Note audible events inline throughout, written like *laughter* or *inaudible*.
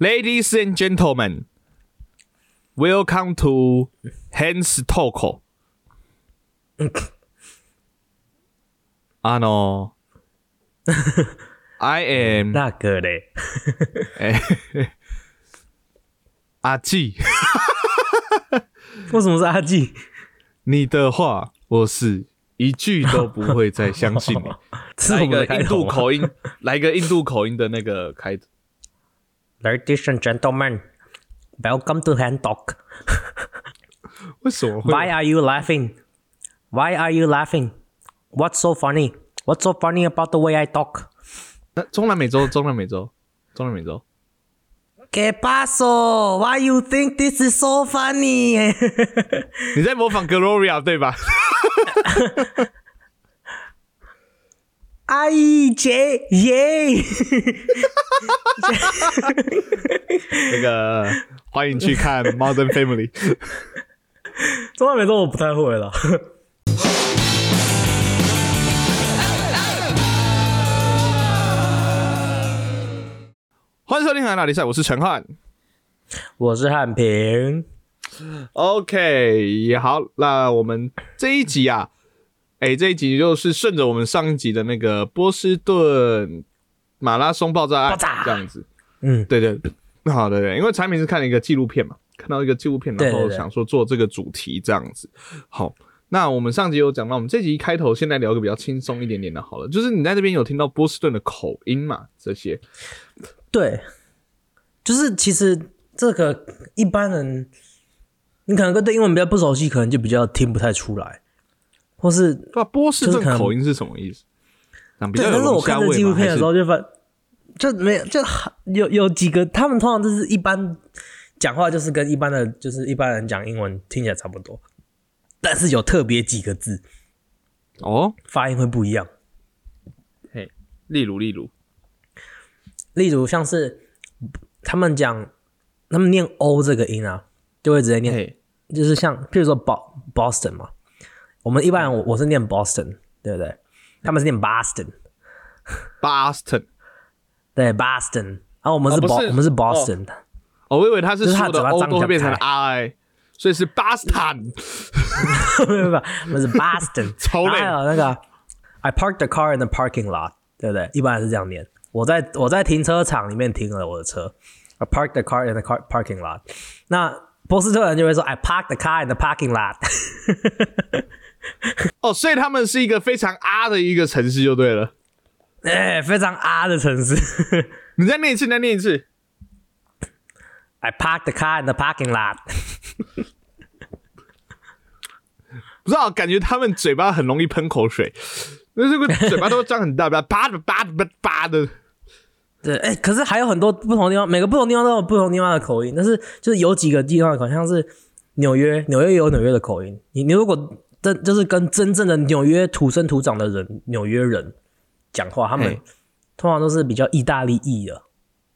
Ladies and gentlemen, welcome to Hands Talk. *laughs* あの、I am *laughs* 那个嘞，哎 *laughs* 阿纪，为什么是阿纪？你的话我是一句都不会再相信你。是来我一个印度口音，来一个印度口音的那个开头。Ladies and gentlemen, welcome to Hand Talk. 为什么会 Why are you laughing? Why are you laughing? What's so funny? What's so funny about the way I talk? 那中南美洲，中南美洲，中南美洲。 ¿Qué pasó? Why you think this is so funny? *laughs* 你在模仿 Gloria 对吧？ 哎姐耶！*laughs* 那个欢迎去看 *laughs* Modern Family。中南美洲我不太会了。欢迎收听《海哪里赛》，我是陈汉。我是汉平，OK，好，那我们这一集啊，哎、这一集就是顺着我们上一集的那个波士顿马拉松爆炸案爆炸这样子。嗯，对对，好的对，因为产品是看了一个纪录片嘛，看到一个纪录片，然后想说做这个主题这样子。好，那我们上集有讲到，我们这集开头现在聊个比较轻松一点点的，好了，就是你在这边有听到波士顿的口音嘛？这些对，就是其实这个一般人，你可能跟对英文比较不熟悉，可能就比较听不太出来，或是对吧？波士就是可能顿口音是什么意思？啊，比对，较有但是我看这纪录片的时候就发，就没有就有有几个，他们通常就是一般讲话就是跟一般的，就是一般人讲英文听起来差不多，但是有特别几个字。哦，发音会不一样，嘿，例如例如，例如像是他们讲他们念 o 这个音啊，就会直接念，就是像譬如说 Bo Boston 嘛，我们一般人我我是念 Boston，对不对？他们是念 Boston，Boston，对 Boston，然后我们是 Bo、是我们是 Boston，、哦，我以为他是就是他的嘴巴 O 张比较都会变成开 I，所以是 Boston。没有没有，我们是 Boston，超累然后还有那个 I parked the car in the parking lot，对不对？一般人是这样念。我在我在停车场里面停了我的车，I parked the car in the car parking lot。那波士顿人就会说 I parked the car in the parking lot。*laughs* 哦，所以他们是一个非常啊的一个城市就对了。哎，非常啊的城市。*laughs* 你再念一次，你再念一次。I parked the car in the parking lot。*laughs* 不知道，感觉他们嘴巴很容易喷口水，那这个嘴巴都张很大，叭叭叭叭叭的。对，哎，可是还有很多不同地方，每个不同地方都有不同地方的口音。但是就是有几个地方好像是纽约，纽约也有纽约的口音。你你如果真就是跟真正的纽约土生土长的人，纽约人讲话，他们通常都是比较意大利裔的，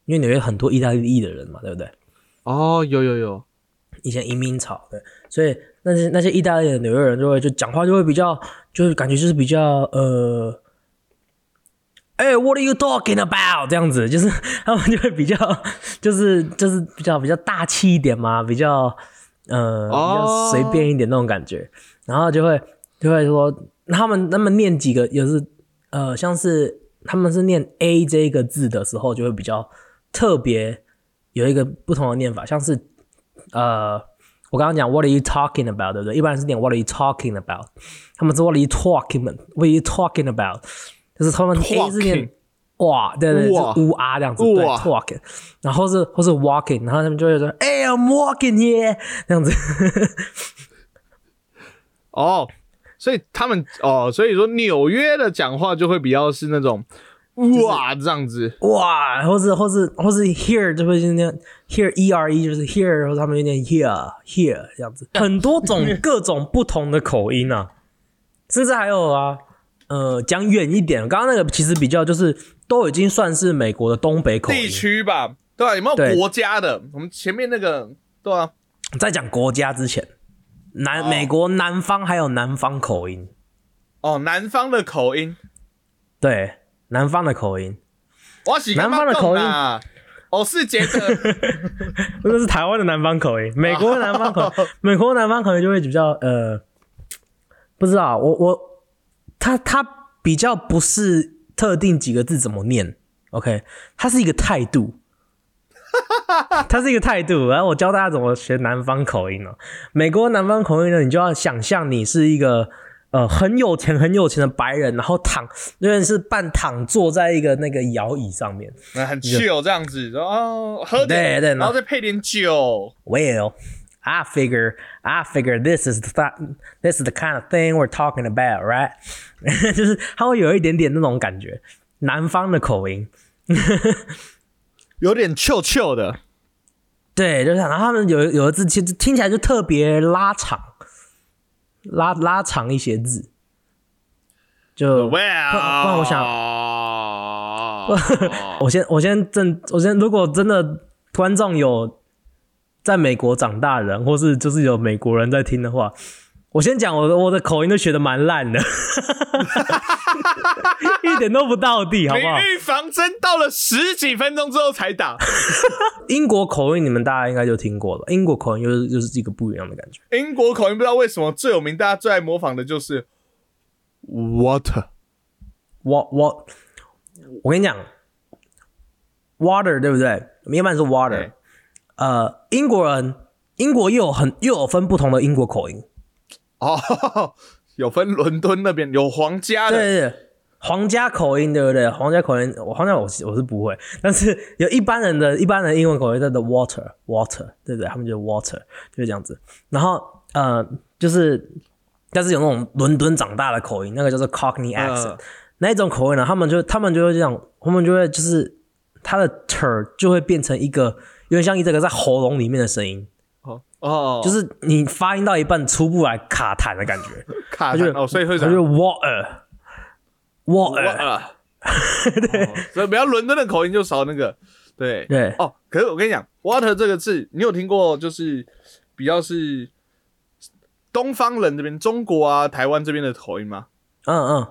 因为纽约很多意大利裔的人嘛，对不对？哦，有有有，以前移民潮，对，所以那些那些意大利的纽约人就会就讲话就会比较，就是感觉就是比较呃，哎、w h a t are you talking about？这样子，就是他们就会比较，就是就是比较比较大气一点嘛，比较呃比较哦随便一点那种感觉，然后就会就会说他们他们念几个也是呃像是他们是念 A 这个字的时候就会比较特别有一个不同的念法，像是呃，我刚刚讲 What are you talking about，对不对？一般是念 What are you talking about，他们是 What are you talking，What are you talking about，就是他们 A 是念 Talking 哇，对对，哇。是乌啊这样子，对哇，talking，然后是或是 walking，然后他们就会说，哎、i m walking here，这样子，*laughs* 哦，所以他们哦，所以说纽约的讲话就会比较是那种哇这样子。哇，或是或是或是 here 就会是念 here e r e 就是 here，然后他们就念 here here 这样子，很多种各种不同的口音啊，甚至还有啊，呃，讲远一点，刚刚那个其实比较就是都已经算是美国的东北口地音，区吧，对吧、有没有对。国家的？我们前面那个，对啊，在讲国家之前，南、哦。美国南方还有南方口音，哦，南方的口音，对，南方的口音。我喜南方的口音。啊，哦，是觉得 *laughs* 那是台湾的南方口音，美国的南方口音，美国的南方口音就会比较呃，不知道，我我他他比较不是特定几个字怎么念，OK，它是一个态度，它是一个态度。然后我教大家怎么学南方口音哦。美国南方口音呢，你就要想象你是一个呃很有钱很有钱的白人，然后躺，因为是半躺坐在一个那个摇椅上面。那很 chill 这样子，然后喝对然后再配点酒。Well, I figure, I figure this is the th- this is the kind of thing we're talking about, right? 就是他会有一点点那种感觉，南方的口音。有点 chill chill 的，对，就是然后他们有有的字其实听起来就特别拉长，拉拉长一些字，就然我想想我先我先正我先，如果真的观众有在美国长大的人，或是就是有美国人在听的话，我先讲我的我的口音都学的蛮烂的，*laughs* 一点都不到地，好不好？李预防针到了十几分钟之后才打。*laughs* 英国口音你们大家应该就听过了，英国口音又是又是一个不一样的感觉。英国口音不知道为什么最有名，大家最爱模仿的就是 water。我我我跟你讲，water 对不对？一般是 water 对。呃，英国人英国又有很又有分不同的英国口音。哦，*laughs* 有分伦敦那边有皇家的，对对对，皇家口音对不对？皇家口音，我皇家我是我是不会，但是有一般人的一般人英文口音叫做 water water，对不对？他们就 water 就是这样子。然后呃，就是但是有那种伦敦长大的口音，那个叫做 Cockney accent，、嗯那一种口音呢，他们就他们就会这样，他们就会就是他的 ter 就会变成一个有点像一这个在喉咙里面的声音，哦哦，就是你发音到一半出不来卡痰的感觉，*laughs* 卡痰哦，所以会他就 water water。啊，*laughs* 对，所以比较伦敦的口音就少那个，对对哦。可是我跟你讲，water 这个字，你有听过？就是比较是东方人这边，中国啊、台湾这边的口音吗？嗯嗯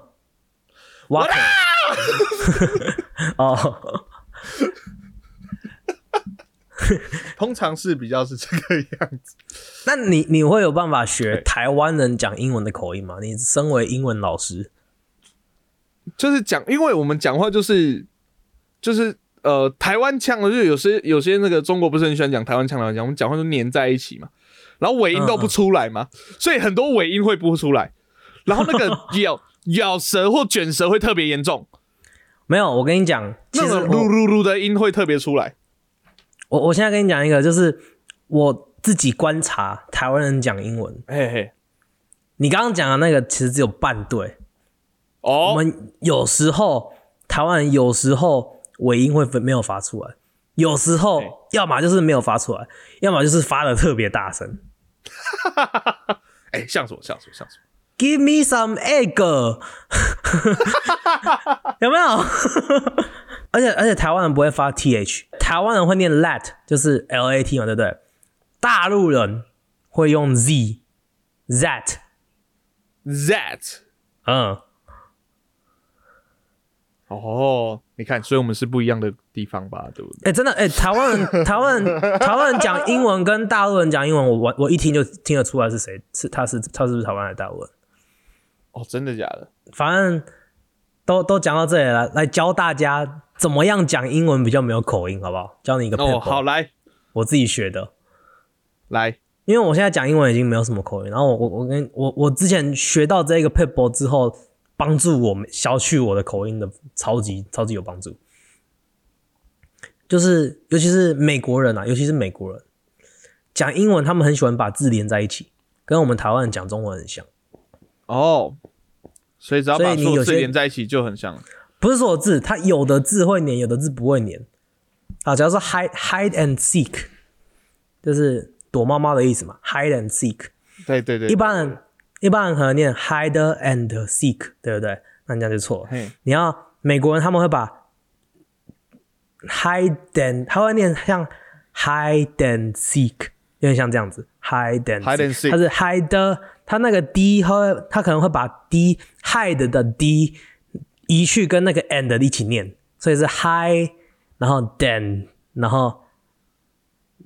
，water。*laughs* 哦，*laughs* 通常是比较是这个样子。那你你会有办法学台湾人讲英文的口音吗？你身为英文老师，就是讲，因为我们讲话就是就是呃台湾腔的，就有些有些那个中国不是很喜欢讲台湾腔来讲，我们讲话都黏在一起嘛，然后尾音都不出来嘛，所以很多尾音会不出来，然后那个 *laughs* 咬咬舌或卷舌会特别严重，没有。我跟你讲，那种噜我噜噜的音会特别出来。我我现在跟你讲一个，就是我自己观察台湾人讲英文。嘿嘿，你刚刚讲的那个其实只有半对。我哦，们有时候台湾人有时候尾音会分没有发出来，有时候要么就是没有发出来，要么就是发的特别大声。*laughs* 哎，像什么像什么像什么？Give me some egg，*laughs* 有没有？而且而且台湾人不会发 th，台湾人会念 lat，就是 l a t 嘛，对不对？大陆人会用 z that，That 嗯，哦，你看，所以我们是不一样的地方吧，对不对？哎、真的哎、台湾人 *laughs* 台湾人台湾人讲英文跟大陆人讲英文，我我我一听就听得出来是谁，是他是他是不是台湾还是大陆人？哦，真的假的？反正都都讲到这里了，来教大家怎么样讲英文比较没有口音，好不好？教你一个哦，好，来我自己学的。来，因为我现在讲英文已经没有什么口音，然后我我我跟我我之前学到这个 p i p b l 之后，帮助我们消去我的口音的超级超级有帮助。就是尤其是美国人啊，尤其是美国人讲英文，他们很喜欢把字连在一起，跟我们台湾人讲中文很像。哦，所以只要把所有字连在一起就很像。不是所有字，它有的字会连，有的字不会连。啊，只要说 hide hide and seek，就是躲猫猫的意思嘛，hide and seek。对对对，一般人一般人可能念 hide and seek，对不对？那你这样就错了。嘿，你要美国人他们会把 hide and 他会念像 hide and seek，有点像这样子 hide and Hide and seek 它是 hide，他那个 d 他会他可能会把 d hide 的 d 移去跟那个 and 一起念，所以是 hide，然后 then，然后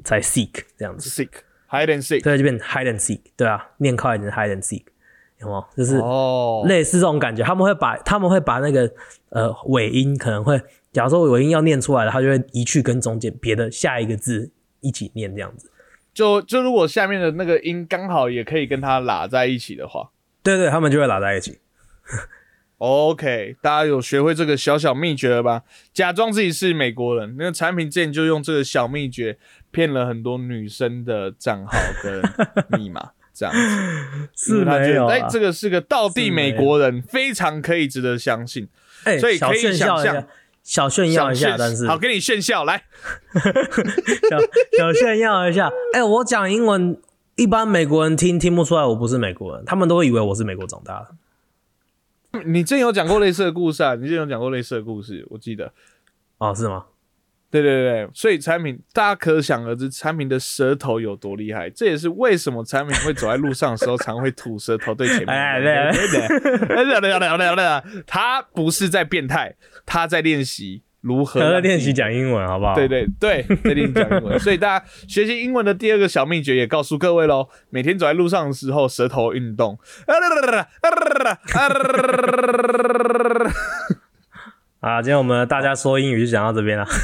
才 seek 这样子，seek hide and seek。对，就变 hide and seek，对啊，念快一点 hide and seek，有没有？就是哦，类似这种感觉，他们会把他们会把那个呃尾音可能会，假如说尾音要念出来了，他就会移去跟中间别的下一个字一起念这样子。就就如果下面的那个音刚好也可以跟它拉在一起的话对对，他们就会拉在一起。，OK，大家有学会这个小小秘诀了吧？假装自己是美国人，那个产品之前就用这个小秘诀骗了很多女生的账号跟密码，*laughs* 这样子。是没有、啊，觉得哎，这个是个道地美国人，非常可以值得相信。哎、所以可以想象小炫耀一下，但是好，给你炫耀来。*laughs* 小小炫耀一下。哎、我讲英文，一般美国人听听不出来我不是美国人，他们都会以为我是美国长大的。你之前有讲过类似的故事啊？你之前有讲过类似的故事，我记得。哦，是吗？对对对，所以产品大家可想而知，产品的舌头有多厉害。这也是为什么产品会走在路上的时候常会吐舌头对前面。哎对对对对对对对，他不是在变态，他在练习如何他在练习讲英文，好不好？对对对，*laughs* 在练习讲英文。所以大家学习英文的第二个小秘诀也告诉各位喽：每天走在路上的时候，舌头运动。*laughs* 啊，今天我们大家说英语就讲到这边了。*laughs*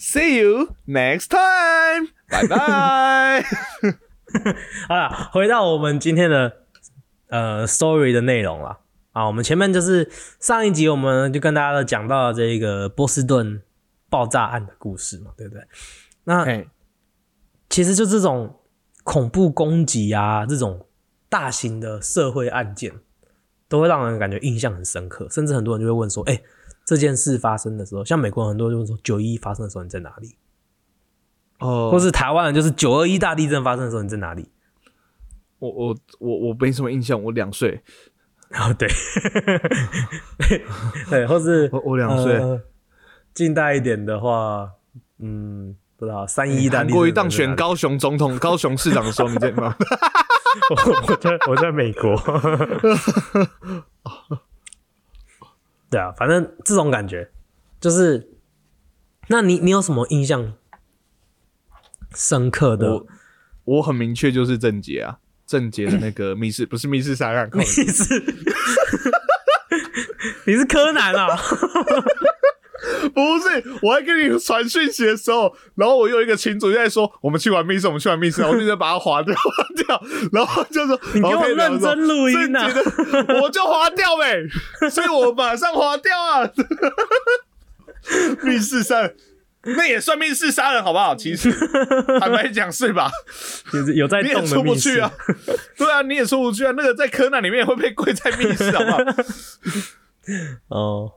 See you next time，拜拜。好了，回到我们今天的呃 story 的内容啦。啊，我们前面就是上一集我们就跟大家讲到这个波士顿爆炸案的故事嘛，对不对？那其实就这种恐怖攻击啊，这种大型的社会案件，都会让人感觉印象很深刻，甚至很多人就会问说：“哎、这件事发生的时候，像美国人很多人就会说九一发生的时候你在哪里？”哦或是台湾人就是九二一大地震发生的时候你在哪里？我我我我没什么印象，我两岁，哦，*laughs* 对，对，或是我我两岁。呃近代一点的话，嗯，不知道三一大地震韩国瑜当在哪里选 *laughs* 高雄总统、高雄市长的时候，你在吗？*laughs* 我我在我在美国。对啊，反正这种感觉就是，那你你有什么印象深刻的我我很明确就是郑杰啊，郑杰的那个 *laughs* 密室不是密室杀人案，你是你是柯南啊？*laughs* 不是，我还跟你传讯息的时候，然后我有一个群主就在说，我们去玩密室，我们去玩密室，*laughs* 然后我就在把它划掉，划掉，然后就说你给我认真录音啊我就划掉呗，所以我马上划掉啊。密室杀人，*laughs* 那也算密室杀人好不好？*laughs* 其实坦白讲是吧？有有在你也动的出不密室去啊，对啊，你也出不去啊。那个在柯南里面会被跪在密室，好不好？*laughs* 哦。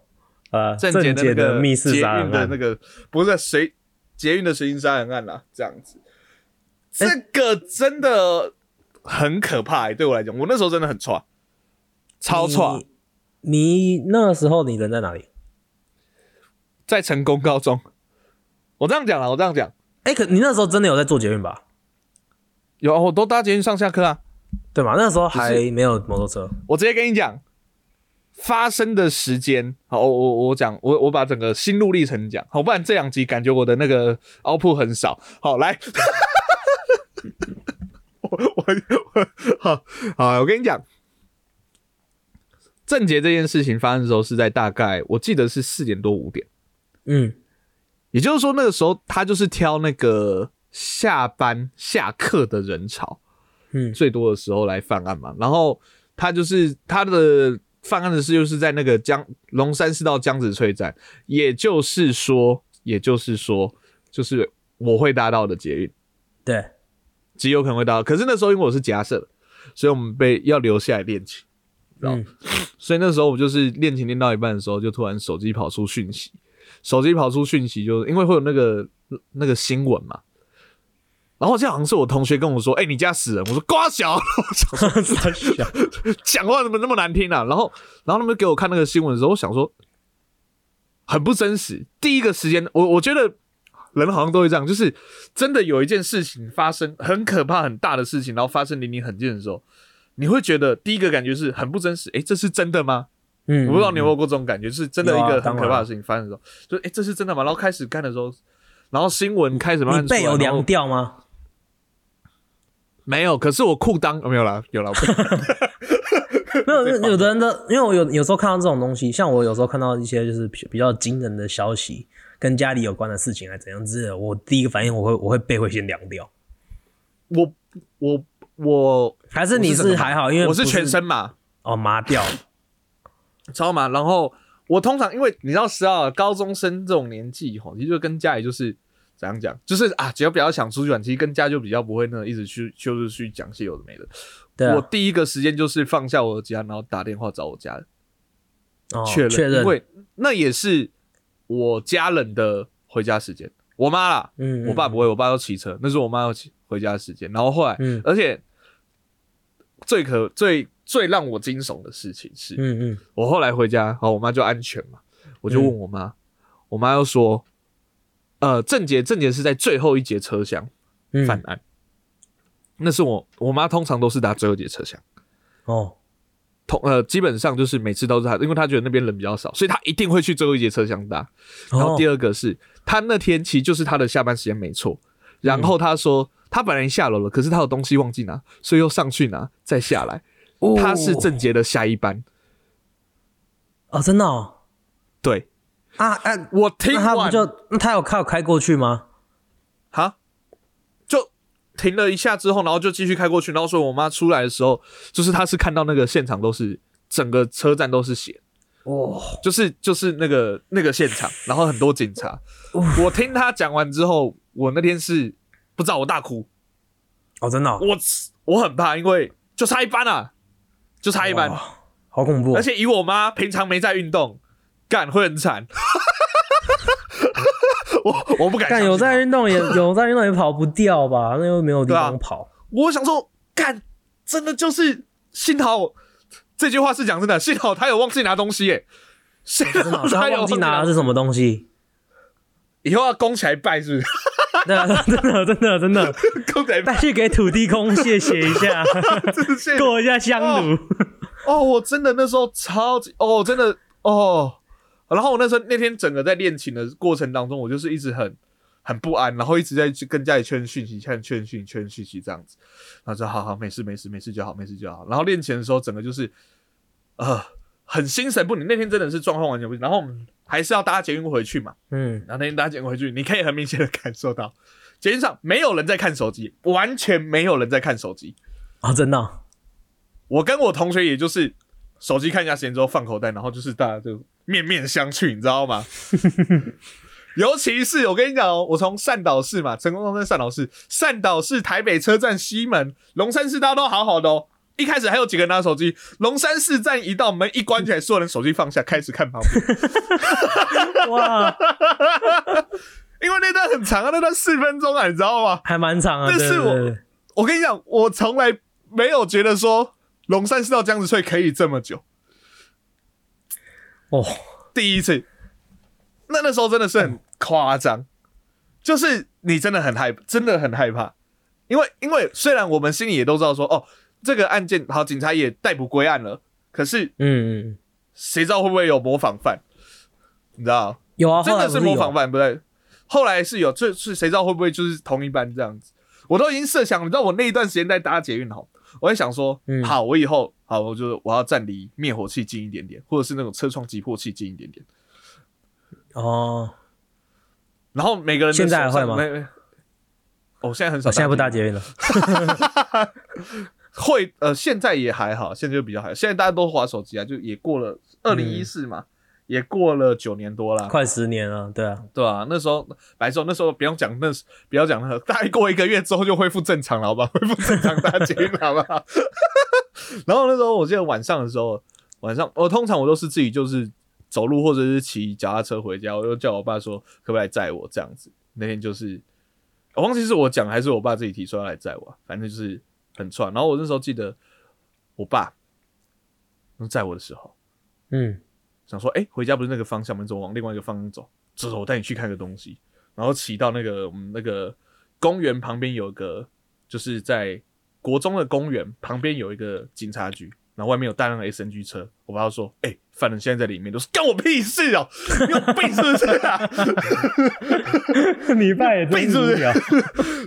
呃，郑郑杰杰的那个密室捷杀人的那，个不是随捷运的随机杀人案啦，这样子，这个真的很可怕、欸。对我来讲，我那时候真的很差，超差，你你那个时候你人在哪里？在成功高中。我这样讲了，我这样讲，哎、可你那时候真的有在做捷运吧？有啊我都搭捷运上下课啊。对吗？那时候还没有摩托车。我直接跟你讲，发生的时间，好，我我我讲，我我把整个心路历程讲，好，不然这两集感觉我的那个 output 很少。好，来，*laughs* 我我我好好，我跟你讲，郑杰这件事情发生的时候是在大概我记得是四点多五点，嗯，也就是说那个时候他就是挑那个下班下课的人潮，嗯最多的时候来犯案嘛。然后他就是他的犯案的事，就是在那个江龙山市到江子翠站，也就是说，也就是说，就是我会搭到的捷运，对，极有可能会搭到。可是那时候因为我是假设，所以我们被要留下来练琴。嗯 *laughs* 所以那时候我就是练琴练到一半的时候，就突然手机跑出讯息，手机跑出讯息，就是因为会有那个那个新闻嘛。然后这好像是我同学跟我说：“哎、你家死人！”我说：“瓜小。” *laughs* *laughs* 讲话怎么那么难听啊？然后，然后他们给我看那个新闻的时候，我想说很不真实。第一个时间，我我觉得人好像都会这样，就是真的有一件事情发生，很可怕、很大的事情，然后发生离你很近的时候，你会觉得第一个感觉是很不真实。哎，这是真的吗？嗯，我不知道你有没有过这种感觉，就是真的一个很可怕的事情发生的时候，就哎、诶这是真的吗？然后开始干的时候，然后新闻开始慢慢你出来然后背有凉掉吗？没有，可是我裤裆、哦没有啦，有啦，没有，*laughs* 有的人的，因为我有有时候看到这种东西，像我有时候看到一些就是比比较惊人的消息，跟家里有关的事情，还怎样之类的，我第一个反应我会我会背会先凉掉。我我我还是你是还好，因为我是全身麻，哦麻掉，超麻。然后我通常因为你知道，十二高中生这种年纪吼，其实就跟家里就是怎样讲，就是啊，只要比较想出去玩，其实跟家就比较不会那一直去就是去讲些有的没的。对啊我，第一个时间就是放下我的家，然后打电话找我家人哦确认，因，为那也是我家人的回家时间。我妈啦，嗯，嗯我爸不会，我爸要骑车，那是我妈要骑回家的时间。然后后来，嗯而且最可最最让我惊悚的事情是，嗯嗯。我后来回家，好，我妈就安全嘛，我就问我妈，我妈又说，呃，郑杰郑杰是在最后一节车厢嗯，犯案，那是我我妈通常都是搭最后一节车厢。哦，通呃，基本上就是每次都是他，因为他觉得那边人比较少，所以他一定会去最后一节车厢搭。然后第二，二个是他那天其实就是他的下班时间没错，然后他说他本来下楼了，可是他有东西忘记拿，所以又上去拿再下来。哦他是郑杰的下一班，哦，真的哦，对。啊啊，我听那他不就那他有他有开过去吗？哈，就停了一下之后，然后就继续开过去，然后说我妈出来的时候，就是他是看到那个现场都是整个车站都是血，哦，就是就是那个那个现场，然后很多警察。我听他讲完之后，我那天是不知道我大哭，哦，真的哦，我我很怕，因为就差一班啊，就差一班，好恐怖哦，而且以我妈平常没在运动，干会很惨。*laughs* 我我不敢干有在运动也 *laughs* 有在运动也跑不掉吧？那又没有地方跑。我想说，干真的就是幸好这句话是讲真的，幸好他有忘记拿东西耶。幸好他有忘记拿的是什么东西？以后要供起来拜是不是？*laughs* 对啊，*laughs* 真的真的真的，*laughs* 带，去给土地公谢谢一下，过一下香炉。哦，我真的那时候超级哦，真的哦。然后我那时候那天整个在练琴的过程当中，我就是一直很很不安，然后一直在去跟家里确认讯息、确认确认讯息、确认讯息这样子。然后说好好没事没事没事就好没事就好。然后练琴的时候，整个就是呃很心神不宁。那天真的是状况完全不行。然后还是要搭捷运回去嘛。嗯，然后那天搭捷运回去，你可以很明显的感受到，捷运上没有人在看手机，完全没有人在看手机。啊，真的哦，我跟我同学也就是手机看一下时间之后放口袋，然后就是大家就面面相觑，你知道吗？*laughs* 尤其是我跟你讲哦，我从善导市嘛，成功中山善导市，善导市台北车站西门，龙山寺大家都好好的哦。一开始还有几个人拿手机，龙山寺站一到门一关起来，所有人手机放下，开始看旁边，*laughs* 哇，*laughs* 因为那段很长啊，那段四分钟啊，你知道吗？还蛮长啊。但是我我跟你讲，我从来没有觉得说龙山寺到江子翠可以这么久。哦，第一次，那那时候真的是很夸张，就是你真的很害，真的很害怕，因为因为虽然我们心里也都知道说，哦，这个案件好，警察也逮捕归案了，可是嗯嗯，谁知道会不会有模仿犯？你知道，有啊，真的是模仿犯，不对，后来是有，这是谁知道会不会就是同一班这样子？我都已经设想，你知道我那一段时间在搭捷运好，我在想说，嗯好，我以后好，我就我要站离灭火器近一点点，或者是那种车窗击破器近一点点。哦，然后每个人的现在还会吗哦，现在很少，我现在不搭捷运了。*laughs* 会呃，现在也还好，现在就比较还好。现在大家都滑手机啊，就也过了二零一四嘛，也过了九年多了，快十年了，对啊，对啊，那时候白说那时候不用讲那时不要讲那个，大概过一个月之后就恢复正常了，好吧？*laughs* 恢复正常大捷运了，好不好？然后那时候我记得晚上的时候，晚上我通常我都是自己就是走路或者是骑脚踏车回家，我就叫我爸说可不可以来载我这样子。那天就是我忘记是我讲还是我爸自己提出要来载我啊，反正就是很串。然后我那时候记得我爸在我的时候，嗯，想说，哎、回家不是那个方向吗？你怎么往另外一个方向走？走走，我带你去看个东西。然后骑到那个我们那个公园旁边有个，就是在国中的公园旁边有一个警察局，然然后外面有大量的 SNG 车，我爸就说：“哎、犯人现在在里面，都是干我屁事哦、你有病是不是啊？你爸也真病是不是，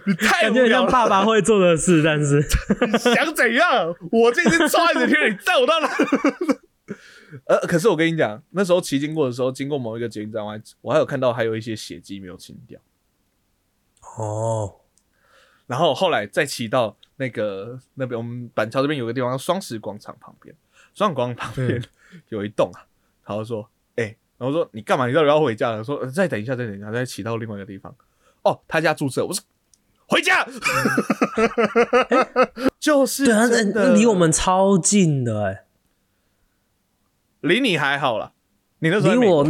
你太感觉像无聊了，爸爸会做的事，但是你想怎样？我这已经抓你的天，你带我到哪？”呃，可是我跟你讲，那时候骑经过的时候，经过某一个捷运站，我还我还有看到还有一些血迹没有清掉。哦，然后后来再骑到那个那边，我们板桥这边有个地方叫双十广场旁边，双十广场旁边 *laughs* 有一栋啊，然后说，哎、然后说你干嘛？你到底要回家了？说、呃再等一下，再等一下，再骑到另外一个地方。哦，他家住这，我说回家，*laughs* 就是对啊，离我们超近的哎、离你还好啦，你那时候在离我，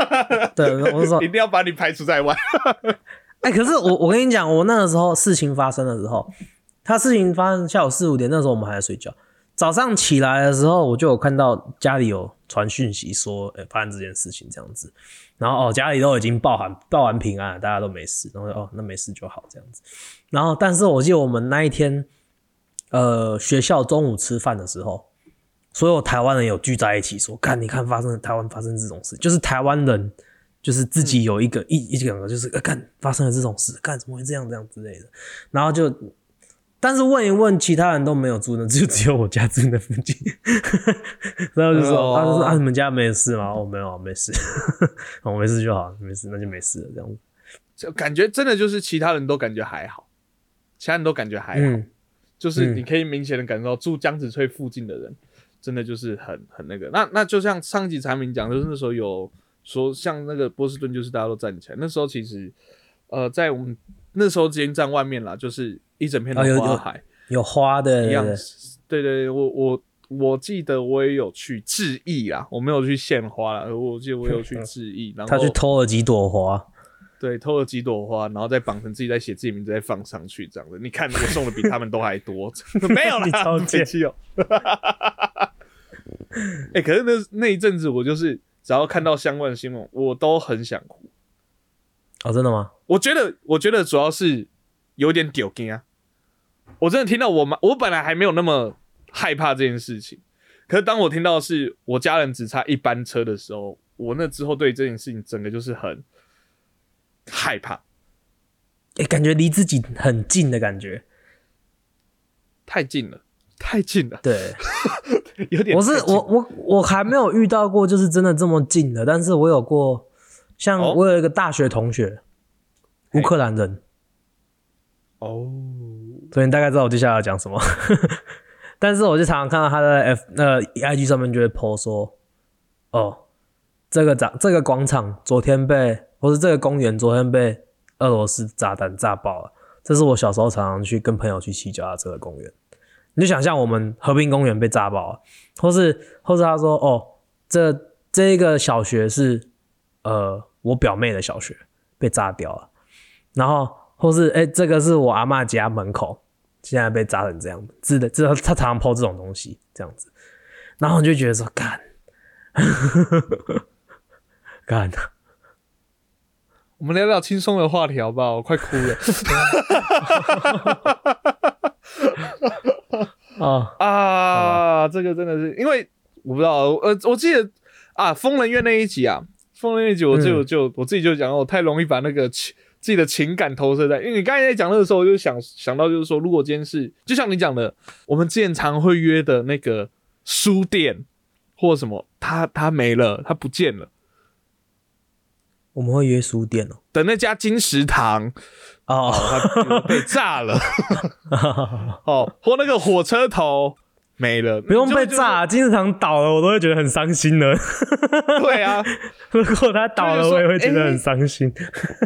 *laughs* 对，我是说一，定要把你排除在外。哎、可是我我跟你讲，我那个时候事情发生的时候，他事情发生下午四五点，那时候我们还在睡觉。早上起来的时候，我就有看到家里有传讯息说，哎、发生这件事情这样子。然后哦，家里都已经报喊报完平安了，大家都没事。然后哦，那没事就好这样子。然后，但是我记得我们那一天，呃，学校中午吃饭的时候，所有台湾人有聚在一起说，看你看发生台湾发生这种事，就是台湾人就是自己有一个、一一两个就是呃干发生了这种事，干怎么会这样这样之类的，然后就。但是问一问，其他人都没有住那，就只有我家住那附近。*laughs* 然后就说，哦他就说啊，你们家没事吗？哦，没有，没事，*laughs* 哦，没事就好，没事，那就没事了，这样子。就感觉真的就是其他人都感觉还好，其他人都感觉还好，嗯，就是嗯你可以明显的感受到住江子翠附近的人，真的就是很很那个。那那就像上集产品讲，就是那时候有说，像那个波士顿，就是大家都站起来。那时候其实，呃，在我们那时候捷运站外面啦，就是一整片的哦有有花海、有花的，一样对对。对我我我记得我也有去致意啦，我没有去献花啦，我记得我有去致意，*laughs* 然后他去偷了几朵花，对，偷了几朵花，然后再绑成自己在写自己名字再放上去，这样子。你看我送的比他们都还多，*laughs* 没有你啦，超贱北七哦。*laughs* 哎、可是那那一阵子，我就是只要看到相关的新闻，我都很想哭。哦，真的吗？我觉得，我觉得主要是有点丢惊啊。我真的听到我妈，我本来还没有那么害怕这件事情，可是当我听到是我家人只差一班车的时候，我那之后对这件事情整个就是很害怕。哎、感觉离自己很近的感觉。太近了，太近了，对，*laughs* 有点我是我我我还没有遇到过，就是真的这么近的，但是我有过，像哦我有一个大学同学，乌克兰人，哦，所以你大概知道我接下来要讲什么。*laughs* 但是我就常常看到他在 F 呃 IG 上面就会 po 说，哦，这个长这个广场昨天被，或是这个公园昨天被俄罗斯炸弹炸爆了。这是我小时候常常去跟朋友去骑脚踏车的公园。你就想象我们和平公园被炸爆了，或是或是他说哦，这这一个小学是呃我表妹的小学被炸掉了，然后或是哎、这个是我阿嬷家门口现在被砸成这样子的，这他常常抛这种东西这样子，然后你就觉得说干。*laughs* 干，我们聊聊轻松的话题好不好？我快哭了。*laughs* 啊，*laughs* 啊！这个真的是，因为我不知道，呃，我记得啊，疯人院那一集啊，疯人院那一集我就、嗯。就我自己就讲，我太容易把那个情自己的情感投射在，因为你刚才在讲那个时候，我就想想到就是说，如果今天是就像你讲的，我们之前常会约的那个书店或什么，它它没了，它不见了。我们会约书店哦，等那家金石堂，哦，它被炸了，*laughs* 哦，或那个火车头没了，不用被就炸，金石堂倒了，我都会觉得很伤心的。对啊，*laughs* 如果他倒了，我也会觉得很伤心。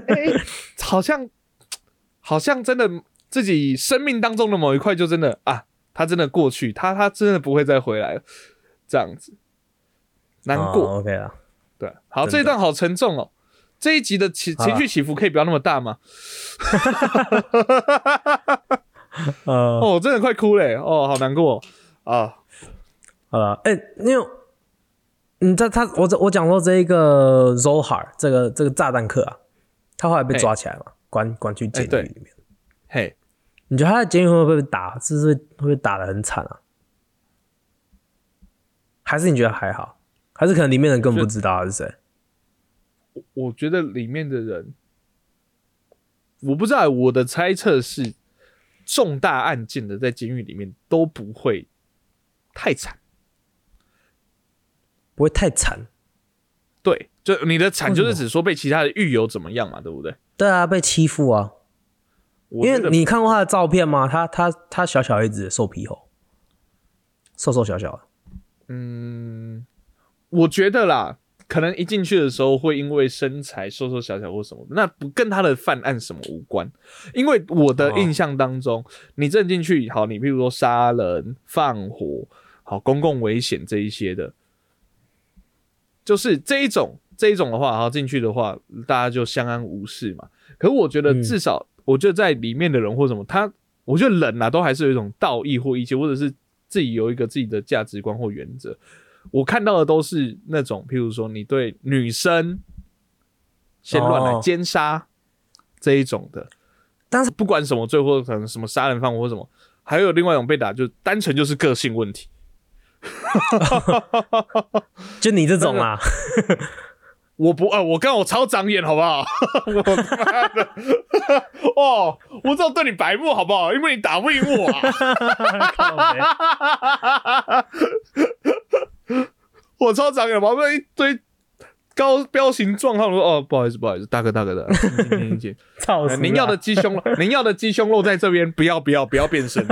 哎、好像好像真的自己生命当中的某一块就真的啊，他真的过去，他他真的不会再回来了，这样子难过。哦 OK 啊，对，好，这一段好沉重哦。这一集的情情绪起伏可以不要那么大吗？*laughs* 呃，哦，我真的快哭嘞！哦，好难过啊！好了，哎、因为你在他我我讲说这一个 Zohar 这个这个炸弹客啊，他后来被抓起来嘛，关关去监狱里面。嘿，你觉得他在监狱会不会被打？是不是会被打的很惨啊？还是你觉得还好？还是可能里面人根本不知道他是谁？我觉得里面的人，我不知道，我的猜测是，重大案件的在监狱里面都不会太惨，不会太惨。对，就你的惨就是指说被其他的狱友怎么样嘛，对不对？对啊，被欺负啊！因为你看过他的照片吗？他他他小小一只瘦皮猴，瘦瘦小小的。嗯，我觉得啦，可能一进去的时候会因为身材瘦瘦小小或什么，那不跟他的犯案什么无关。因为我的印象当中，你正进去，好，你譬如说杀人、放火、好公共危险这一些的，就是这一种这一种的话，好进去的话，大家就相安无事嘛。可是我觉得嗯至少，我觉得在里面的人或什么，他我觉得人啊，都还是有一种道义或义气，或者是自己有一个自己的价值观或原则。我看到的都是那种，譬如说你对女生先乱来哦奸杀这一种的，但是不管什么罪或可能什么杀人犯或什么，还有另外一种被打，就单纯就是个性问题。*laughs* 就你这种啊，我不啊，我刚我超长眼，好不好？*laughs* 我他妈的，*laughs* 哦，我这样对你白目，好不好？因为你打不赢我啊。我超长眼，旁边一堆高彪形壮汉，我说哦，不好意思，不好意思，大哥，大哥的，*laughs* 您要的鸡胸肉，*laughs* 您要的鸡胸肉在这边，不要不要不要变身。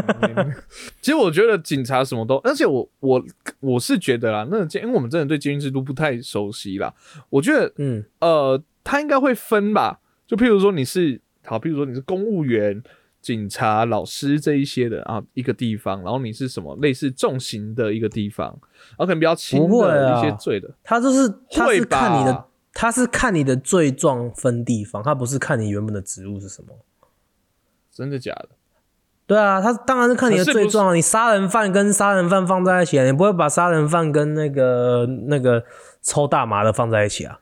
*laughs* 其实我觉得警察什么都，而且我我我是觉得啦，那监因为我们真的对监狱制度不太熟悉啦，我觉得嗯呃，他应该会分吧，就譬如说你是好，譬如说你是公务员。警察、老师这一些的啊，一个地方，然后你是什么类似重刑的一个地方，然后可能比较轻不会的啊一些罪的，他就是他是会看你的，他是看你的罪状分地方，他不是看你原本的职务是什么。真的假的？对啊，他当然是看你的罪状啊。你杀人犯跟杀人犯放在一起啊，你不会把杀人犯跟那个那个抽大麻的放在一起啊，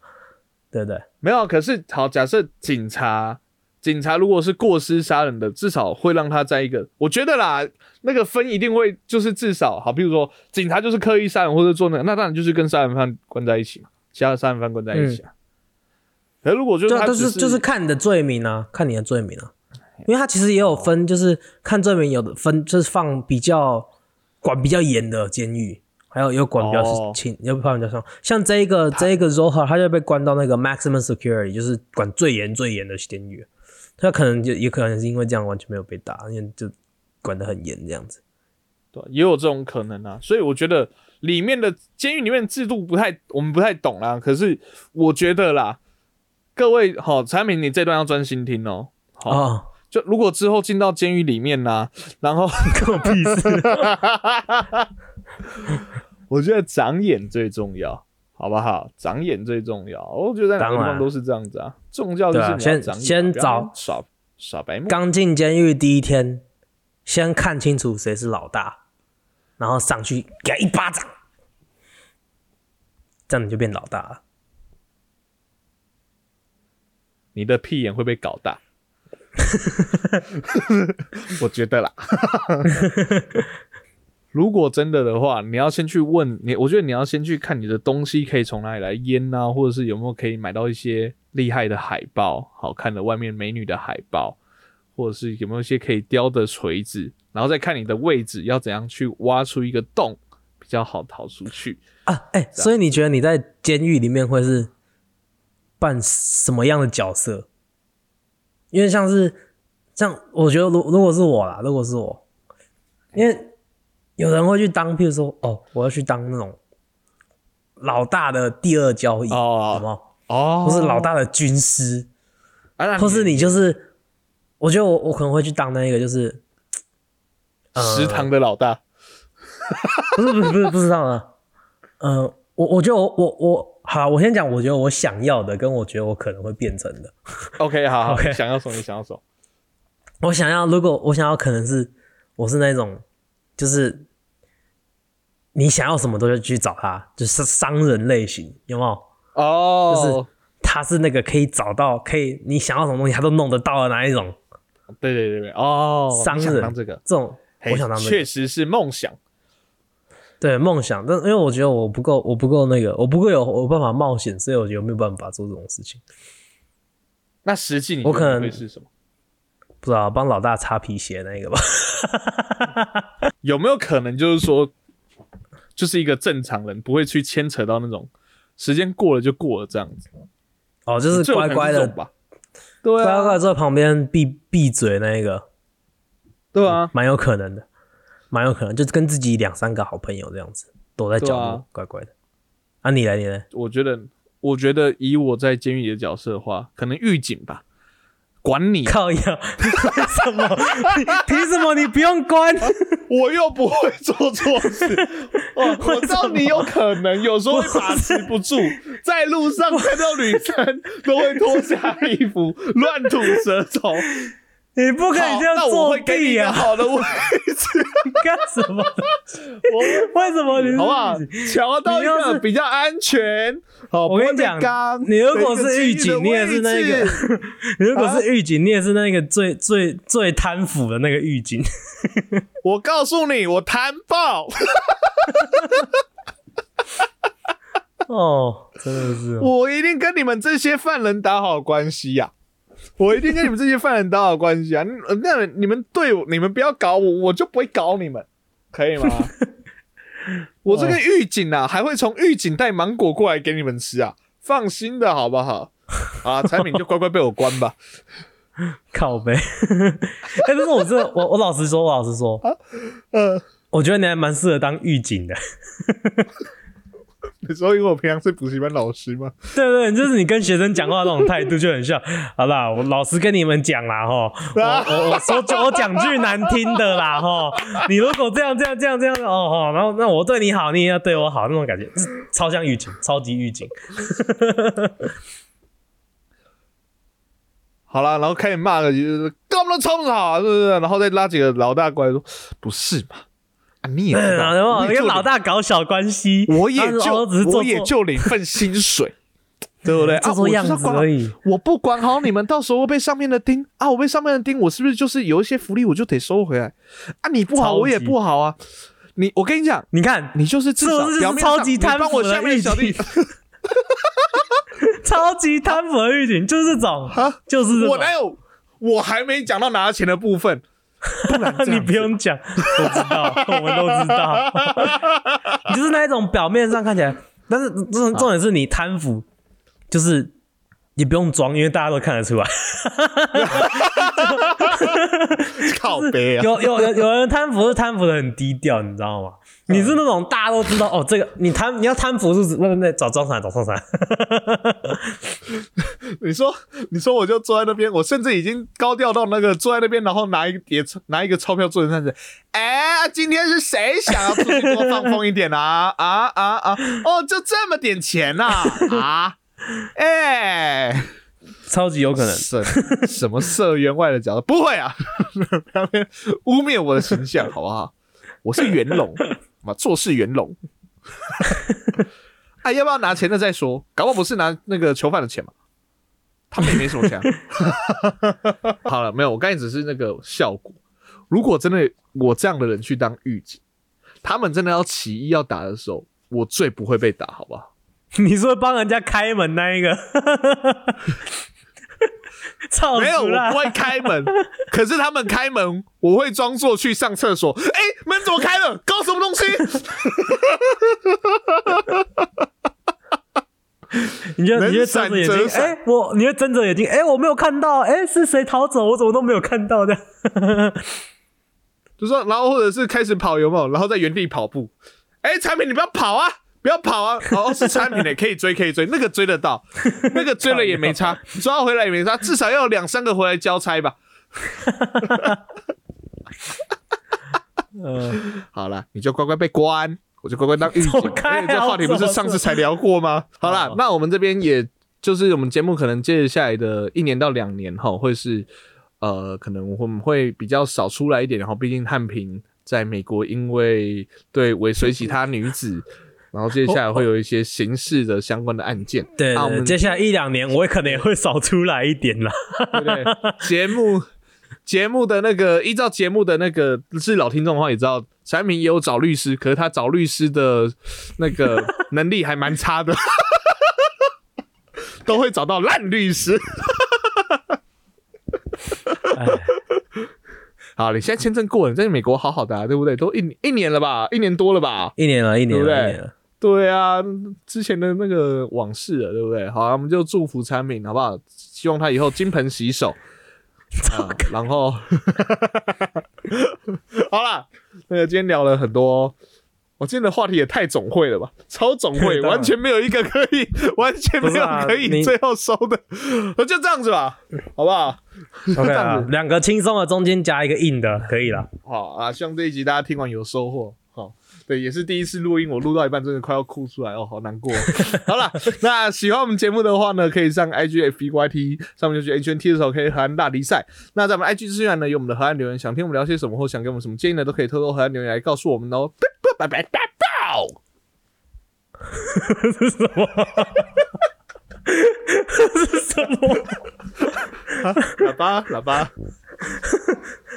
对不对？没有，可是好，假设警察，警察如果是过失杀人的，至少会让他在一个，我觉得啦，那个分一定会就是至少好，比如说警察就是刻意杀人或者做那个，那当然就是跟杀人犯关在一起嘛，其他的杀人犯关在一起啊。可是如果就是是就是看你的罪名啊，看你的罪名啊，因为他其实也有分，就是看罪名有的分，就是放比较管比较严的监狱，还有有管比较哦轻，有判比较松。像这一个这一个 Zoha，他就被关到那个 maximum security，就是管最严最严的监狱。他可能就也可能是因为这样完全没有被打，因为就管得很严这样子。对，也有这种可能啊。所以我觉得里面的监狱里面的制度不太，我们不太懂啦。可是我觉得啦，各位好，产品你这段要专心听哦。好，哦，就如果之后进到监狱里面呢、然后关我屁事！*laughs* 我觉得长眼最重要，好不好？长眼最重要。我觉得在哪个地方都是这样子啊。重要就是先先找耍耍白目。刚进监狱第一天，先看清楚谁是老大，然后上去给他一巴掌，这样你就变老大了。你的屁眼会被搞大。*laughs* *laughs* 我觉得啦。*laughs* 如果真的的话，你要先去问你，我觉得你要先去看你的东西可以从哪里来腌啊，或者是有没有可以买到一些厉害的海报，好看的外面美女的海报，或者是有没有一些可以雕的锤子，然后再看你的位置要怎样去挖出一个洞，比较好逃出去。啊，哎、所以你觉得你在监狱里面会是扮什么样的角色？因为像是像我觉得如如果是我啦，如果是我，因为有人会去当，譬如说，哦，我要去当那种老大的第二交易，哦什么？哦或是老大的军师，啊，或是你就是，我觉得我我可能会去当那个，就是呃食堂的老大。不是不是不是不知道啊，呃，我我觉得我我我好，我先讲，我觉得我想要的跟我觉得我可能会变成的，OK，好好 OK 想要什么？你想要什么？我想要，如果我想要，可能是我是那种，就是你想要什么都去找他，就是商人类型，有没有？哦，就是他是那个可以找到，可以你想要什么东西他都弄得到的那一种对对对对，哦，商人。当这个，这种我想当这个，确实是梦想。对梦想，但因为我觉得我不够，我不够那个，我不够有有办法冒险，所以我觉得没有办法做这种事情。那实际你我可能会是什么？不知道帮老大擦皮鞋那个吧？*laughs* 有没有可能就是说，就是一个正常人不会去牵扯到那种时间过了就过了这样子，哦，就是乖乖的吧？对乖啊，乖坐在旁边闭闭嘴那一个，对啊，蛮有可能的，蛮有可能，就是跟自己两三个好朋友这样子躲在角落，啊。乖乖的。啊，你来，你来，我觉得，我觉得以我在监狱里的角色的话，可能狱警吧，管你，靠呀！为什么？*laughs* 凭什么你不用关？我又不会做错事。哦，*laughs* 我知道你有可能有时候会把持不住，*laughs* 在路上看到女生都会脱下衣服乱吐舌头。你不可以好这样作弊啊！好的位置，*laughs* 干什么？我为什么你好不好狱警？？调到一个比较安全。好，我跟你讲你如果是狱警，你也是那个；*laughs* 你如果是狱警，你也是那个最最最贪腐的那个狱警。*laughs* 我告诉你，我贪爆。哦，真的是哦。我一定跟你们这些犯人打好关系呀、我一定跟你们这些犯人打好关系啊！*laughs* 那那你们对我，你们不要搞我，我就不会搞你们，可以吗？*laughs* 我这个狱警啊，还会从狱警带芒果过来给你们吃啊！放心的好不好？啊，产品就乖乖被我关吧。*laughs* 靠呗。哎、但是我真的，我我老实说，我老实说，呃，我觉得你还蛮适合当狱警的。*laughs* 你说因为我平常是补习班老师吗？对对，就是你跟学生讲话那种态度就很像。*laughs* 好啦，我老实跟你们讲啦，哈，我我我说句 *laughs* 我讲句难听的啦，哈，你如果这样这样这样这样哦哦，然后那我对你好，你也要对我好，那种感觉，超像狱警，超级狱警。好了，然后开始骂了，就是干嘛都吵不好啊，是不是？然后再拉几个老大过来说，不是嘛？啊，你也知道，然后我也就领跟老大搞小关系，我也就我也就领份薪水，*laughs* 对不对？啊，做做样我就是要管好子而已。我不管好你们，到时候会被上面的盯啊！我被上面的盯，我是不是就是有一些福利我就得收回来啊？你不好，我也不好啊！你，我跟你讲，你看，你就是至少这就是表面上超级贪你帮我腐的下面的小弟，*laughs* 超级贪腐的狱警就是这种，就是这种。我哪有？我还没讲到拿钱的部分，不然 *laughs* 你不用讲，我知道，我们都知道。*laughs* 你就是那一种表面上看起来，但是重重点是你贪腐，就是也不用装，因为大家都看得出来。*laughs* 靠背啊！有有有有人贪腐是贪腐的很低调，你知道吗？你是那种大家都知道哦，这个你贪你要贪腐是指那那那找庄闪找庄闪，*laughs* 你说，你说，我就坐在那边，我甚至已经高调到那个坐在那边，然后拿一叠拿一个钞票做人样子。哎，今天是谁想要出去多放风一点啊？啊啊啊！哦，就这么点钱呐、啊？哎，*laughs* 超级有可能。什什么社员外的角色？不会啊，*laughs* 不要边污蔑我的形象，好不好？我是元龙，嘛，做事元龙。哎，*laughs* 要不要拿钱的再说？搞不好不是拿那个囚犯的钱嘛？他们也没什么钱啊。*laughs* 好了，没有，我刚才只是那个效果。如果真的我这样的人去当狱警，他们真的要起义要打的时候，我最不会被打，好不好？*laughs* 你说帮人家开门那一个，*laughs* 没有，我不会开门。*laughs* 可是他们开门，我会装作去上厕所。哎、门怎么开了？搞什么东西？*laughs* 你就你就睁着眼睛，哎、我你会睁着眼睛，哎、我没有看到，哎、是谁逃走？我怎么都没有看到的？就说，然后或者是开始跑，有没有？然后在原地跑步。哎、产品你不要跑啊！不要跑啊！哦，*laughs* 是产品的，可以追，可以追，那个追得到，*laughs* 那个追了也没差，抓回来也没差，至少要有两三个回来交差吧。嗯，*laughs* 好了，你就乖乖被关，我就乖乖当狱警。走开啊哎这话题不是上次才聊过吗？好了，那我们这边也就是我们节目可能接着下来的一年到两年哈，会是呃，可能我们会比较少出来一点，然后毕竟汉平在美国因为对尾随其他女子。然后接下来会有一些刑事的相关的案件，对对们接下来一两年我也可能也会少出来一点啦。对？节目节目的那个依照节目的那个是老听众的话，也知道产品也有找律师，可是他找律师的那个 *laughs* 能力还蛮差的，*laughs* 都会找到烂律师。哎，*laughs* 好，你现在签证过了，你在美国好好的、啊，对不对？都一一年了吧，一年多了吧？一年了，一年了，对不对一年了。对啊，之前的那个往事了，对不对？好、啊，我们就祝福产品，好不好？希望他以后金盆洗手。*laughs* 啊、然后，*laughs* 好啦，那个今天聊了很多，我今天的话题也太总会了吧，超总会，*laughs* 完全没有一个可以，完全没有可以最后收的，就这样子吧，好不好？OK 这样子，啊两个轻松的中间加一个硬的，可以了。好啊，希望这一集大家听完有收获。好，对，也是第一次录音，我录到一半真的快要哭出来哦，好难过。好了，那喜欢我们节目的话呢，可以上 IG、FB、YT 上面就去 H N T 的时候可以河岸大比赛。那在我们 IG 资讯栏呢有我们的河岸留言，想听我们聊些什么或想给我们什么建议呢，都可以偷偷河岸留言来告诉我们哦。拜拜拜拜拜。是什么？是什么？喇叭喇叭，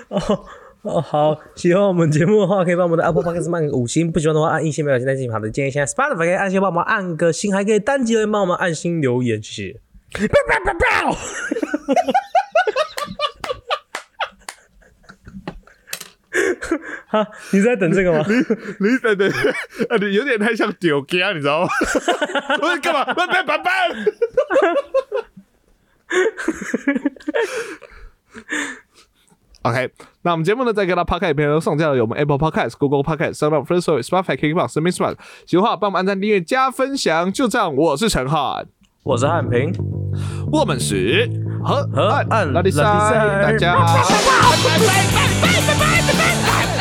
哦哦，好，喜欢我们节目的话，可以帮我们的 Apple Podcast 按个五星；不喜欢的话，按一星，没有现在进行好的建议。现在 Spotify 可以按星帮我们按个星，还可以单击留言帮我们按星留言，谢谢。哈哈哈哈哈，你在等这个吗？你等等，啊，你有点太像丢家，你知道吗？我在干嘛？拜拜拜拜。OK，那我们节目呢，在各大 Podcast 平台都上架了，有我们 Apple Podcast、Google Podcast、Sound On、First Story、Spotify、KKBox、s m i t h Smart。喜欢的话，帮我们按赞、订阅、加分享。就这样，我是陈汉，我是汉平，我们是河河岸拉力赛，拉力赛大家拜拜拜拜拜拜拜拜拜。